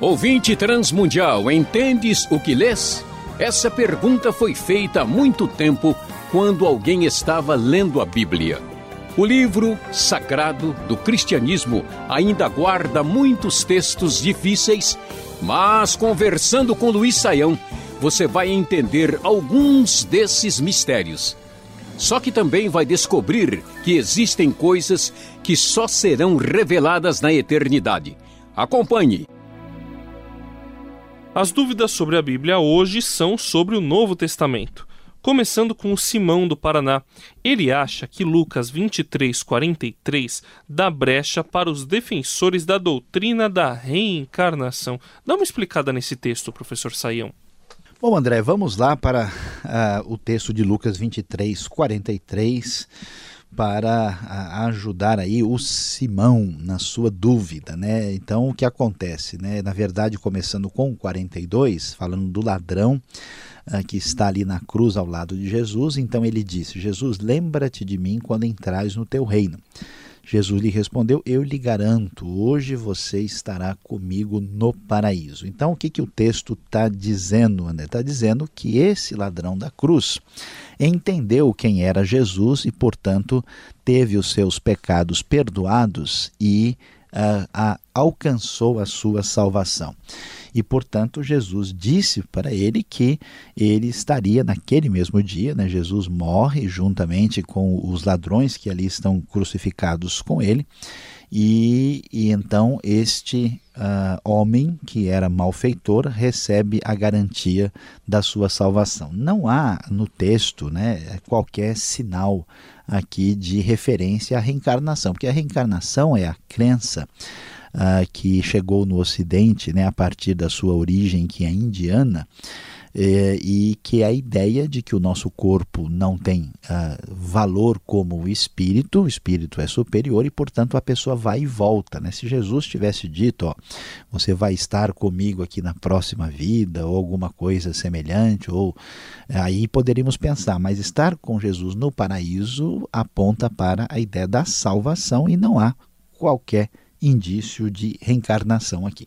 Ouvinte transmundial, entendes o que lês? Essa pergunta foi feita há muito tempo quando alguém estava lendo a Bíblia. O livro sagrado do cristianismo ainda guarda muitos textos difíceis, mas conversando com Luiz Saião, você vai entender alguns desses mistérios. Só que também vai descobrir que existem coisas que só serão reveladas na eternidade. Acompanhe. As dúvidas sobre a Bíblia hoje são sobre o Novo Testamento. Começando com o Simão do Paraná. Ele acha que Lucas 23:43 dá brecha para os defensores da doutrina da reencarnação. Dá uma explicada nesse texto, professor Saião. Bom, André, vamos lá para uh, o texto de Lucas 23:43 para ajudar aí o Simão na sua dúvida, né? Então, o que acontece, né? Na verdade, começando com 42, falando do ladrão uh, que está ali na cruz ao lado de Jesus, então ele disse: Jesus, lembra-te de mim quando entrares no teu reino. Jesus lhe respondeu: Eu lhe garanto, hoje você estará comigo no paraíso. Então, o que, que o texto está dizendo, André? Está dizendo que esse ladrão da cruz entendeu quem era Jesus e, portanto, teve os seus pecados perdoados e uh, uh, alcançou a sua salvação. E, portanto, Jesus disse para ele que ele estaria naquele mesmo dia, né? Jesus morre juntamente com os ladrões que ali estão crucificados com ele. E, e então este uh, homem, que era malfeitor, recebe a garantia da sua salvação. Não há no texto né, qualquer sinal aqui de referência à reencarnação, porque a reencarnação é a crença uh, que chegou no Ocidente né, a partir da sua origem, que é indiana, é, e que é a ideia de que o nosso corpo não tem uh, valor como o espírito, o espírito é superior e, portanto, a pessoa vai e volta. Né? Se Jesus tivesse dito, ó, você vai estar comigo aqui na próxima vida, ou alguma coisa semelhante, ou aí poderíamos pensar, mas estar com Jesus no paraíso aponta para a ideia da salvação e não há qualquer indício de reencarnação aqui.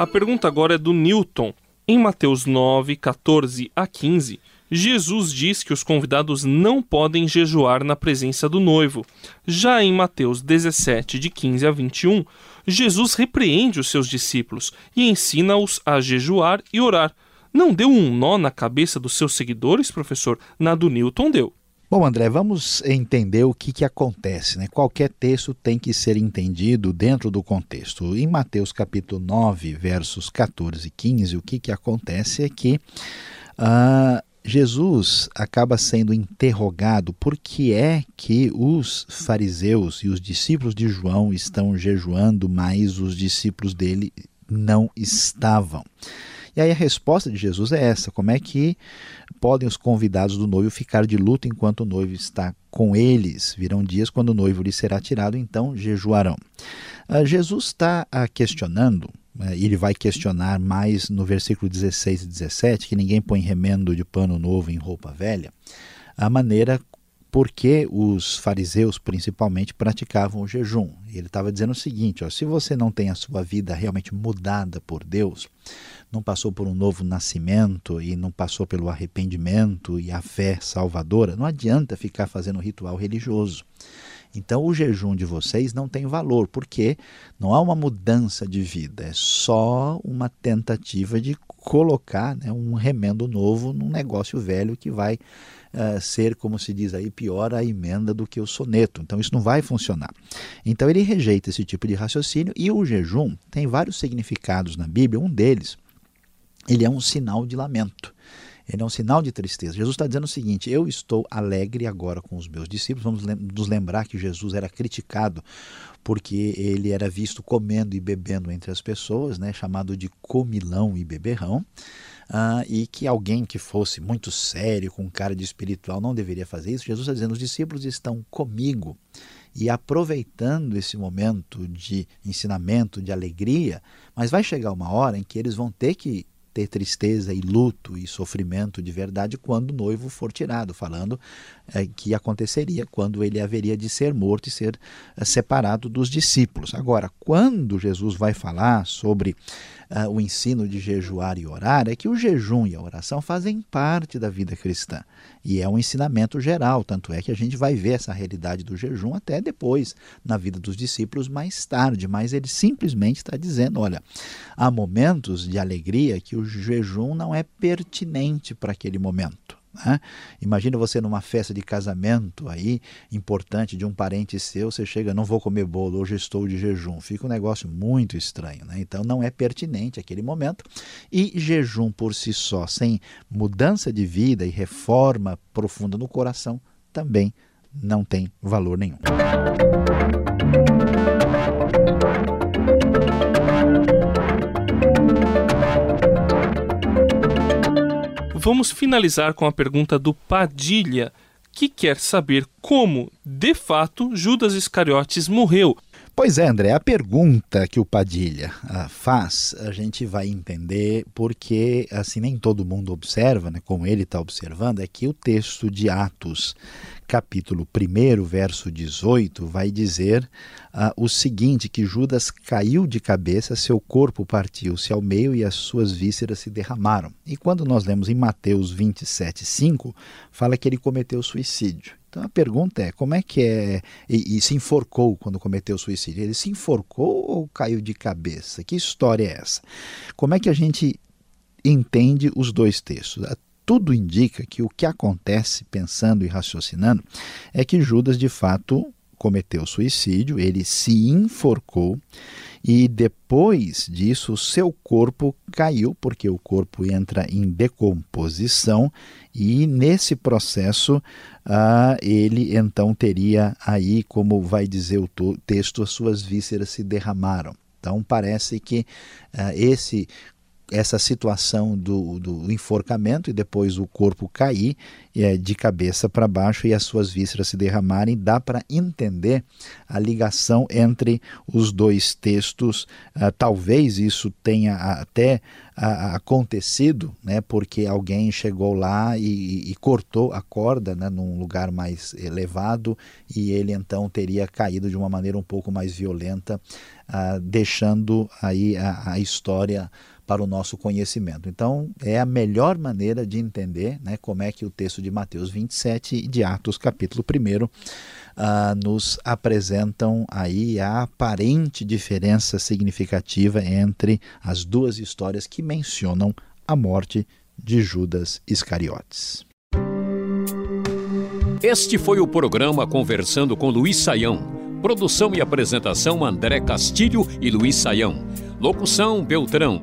A pergunta agora é do Newton. Em Mateus 9, 14 a 15, Jesus diz que os convidados não podem jejuar na presença do noivo. Já em Mateus 17, de 15 a 21, Jesus repreende os seus discípulos e ensina-os a jejuar e orar. Não deu um nó na cabeça dos seus seguidores, professor? Na do Newton deu. Bom, André, vamos entender o que, que acontece. Né? Qualquer texto tem que ser entendido dentro do contexto. Em Mateus capítulo 9, versos 14 e 15, o que, que acontece é que uh, Jesus acaba sendo interrogado por que é que os fariseus e os discípulos de João estão jejuando, mas os discípulos dele não estavam. E aí a resposta de Jesus é essa: como é que podem os convidados do noivo ficar de luto enquanto o noivo está com eles? Virão dias quando o noivo lhe será tirado, então jejuarão. Uh, Jesus está uh, questionando, uh, ele vai questionar mais no versículo 16 e 17, que ninguém põe remendo de pano novo em roupa velha, a maneira porque os fariseus principalmente praticavam o jejum. Ele estava dizendo o seguinte: ó, se você não tem a sua vida realmente mudada por Deus, não passou por um novo nascimento e não passou pelo arrependimento e a fé salvadora, não adianta ficar fazendo ritual religioso. Então o jejum de vocês não tem valor, porque não há uma mudança de vida, é só uma tentativa de colocar né, um remendo novo num negócio velho que vai uh, ser, como se diz aí, pior a emenda do que o soneto. Então isso não vai funcionar. Então ele rejeita esse tipo de raciocínio e o jejum tem vários significados na Bíblia. Um deles, ele é um sinal de lamento. Ele é um sinal de tristeza. Jesus está dizendo o seguinte: eu estou alegre agora com os meus discípulos. Vamos nos lembrar que Jesus era criticado porque ele era visto comendo e bebendo entre as pessoas, né, chamado de comilão e beberrão. Uh, e que alguém que fosse muito sério, com cara de espiritual, não deveria fazer isso. Jesus está dizendo: os discípulos estão comigo e aproveitando esse momento de ensinamento, de alegria, mas vai chegar uma hora em que eles vão ter que ter tristeza e luto e sofrimento de verdade quando o noivo for tirado, falando é, que aconteceria quando ele haveria de ser morto e ser é, separado dos discípulos. Agora, quando Jesus vai falar sobre uh, o ensino de jejuar e orar, é que o jejum e a oração fazem parte da vida cristã. E é um ensinamento geral, tanto é que a gente vai ver essa realidade do jejum até depois, na vida dos discípulos, mais tarde. Mas ele simplesmente está dizendo: olha, há momentos de alegria que o jejum não é pertinente para aquele momento. Né? Imagina você numa festa de casamento aí, importante de um parente seu, você chega, não vou comer bolo, hoje estou de jejum. Fica um negócio muito estranho, né? Então não é pertinente aquele momento. E jejum por si só, sem mudança de vida e reforma profunda no coração, também não tem valor nenhum. Vamos finalizar com a pergunta do Padilha, que quer saber como, de fato, Judas Iscariotes morreu. Pois é, André, a pergunta que o Padilha uh, faz, a gente vai entender porque, assim, nem todo mundo observa, né, como ele está observando, é que o texto de Atos, capítulo 1, verso 18, vai dizer uh, o seguinte: que Judas caiu de cabeça, seu corpo partiu-se ao meio e as suas vísceras se derramaram. E quando nós lemos em Mateus 27, 5, fala que ele cometeu suicídio. Então a pergunta é: como é que é. E, e, se enforcou quando cometeu suicídio? Ele se enforcou ou caiu de cabeça? Que história é essa? Como é que a gente entende os dois textos? Tudo indica que o que acontece, pensando e raciocinando, é que Judas de fato cometeu suicídio, ele se enforcou e depois disso seu corpo caiu, porque o corpo entra em decomposição e nesse processo ah, ele então teria aí, como vai dizer o texto, as suas vísceras se derramaram. Então parece que ah, esse essa situação do, do enforcamento e depois o corpo cair é, de cabeça para baixo e as suas vísceras se derramarem, dá para entender a ligação entre os dois textos. Ah, talvez isso tenha até ah, acontecido, né, porque alguém chegou lá e, e cortou a corda né, num lugar mais elevado e ele então teria caído de uma maneira um pouco mais violenta, ah, deixando aí a, a história para o nosso conhecimento. Então, é a melhor maneira de entender né, como é que o texto de Mateus 27 e de Atos, capítulo 1, uh, ah, nos apresentam aí a aparente diferença significativa entre as duas histórias que mencionam a morte de Judas Iscariotes. Este foi o programa Conversando com Luiz Saião. Produção e apresentação André Castilho e Luiz Saião. Locução Beltrão.